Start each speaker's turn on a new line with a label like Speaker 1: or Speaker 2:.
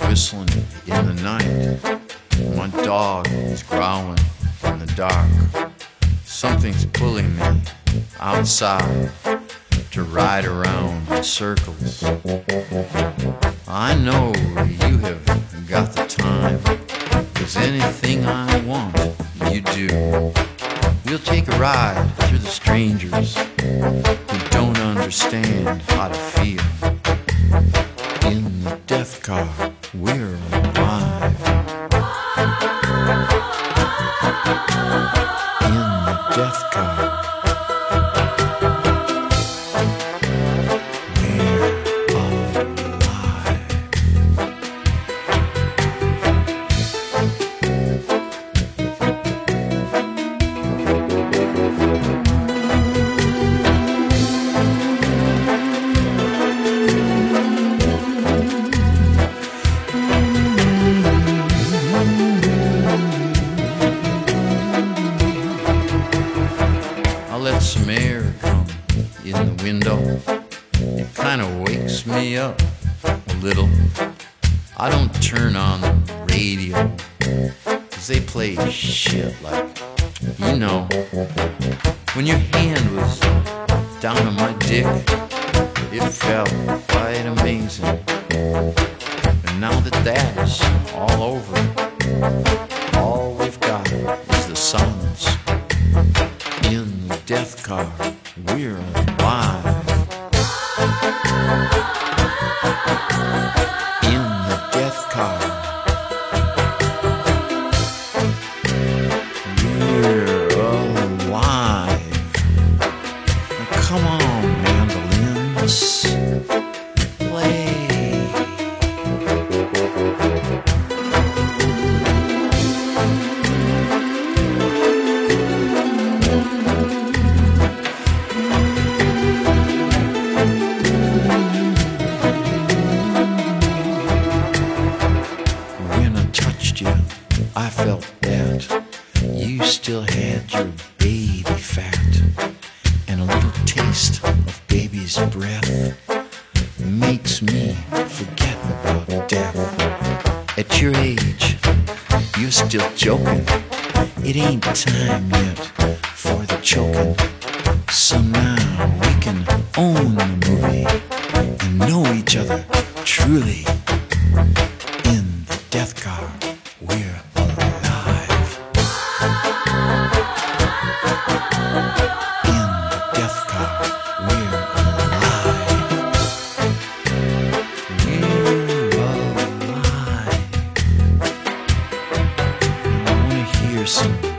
Speaker 1: is whistling in the night. My dog is growling in the dark. Something's pulling me outside to ride around in circles. I know you have got the time. Cause anything I want, you do. We'll take a ride through the strangers who don't understand how to feel. In the death car, we're alive. In the death car. Some air come in the window. It kind of wakes me up a little. I don't turn on the radio, cause they play shit like, you know. When your hand was down on my dick, it felt quite amazing. And now that that is all over, death car. We're alive. In the death car. We're alive. Now come on, mandolins. Play. I felt that you still had your baby fat and a little taste of baby's breath makes me forget about death. At your age, you're still joking. It ain't time yet for the choking. So now we can own the movie and know each other truly Cheers.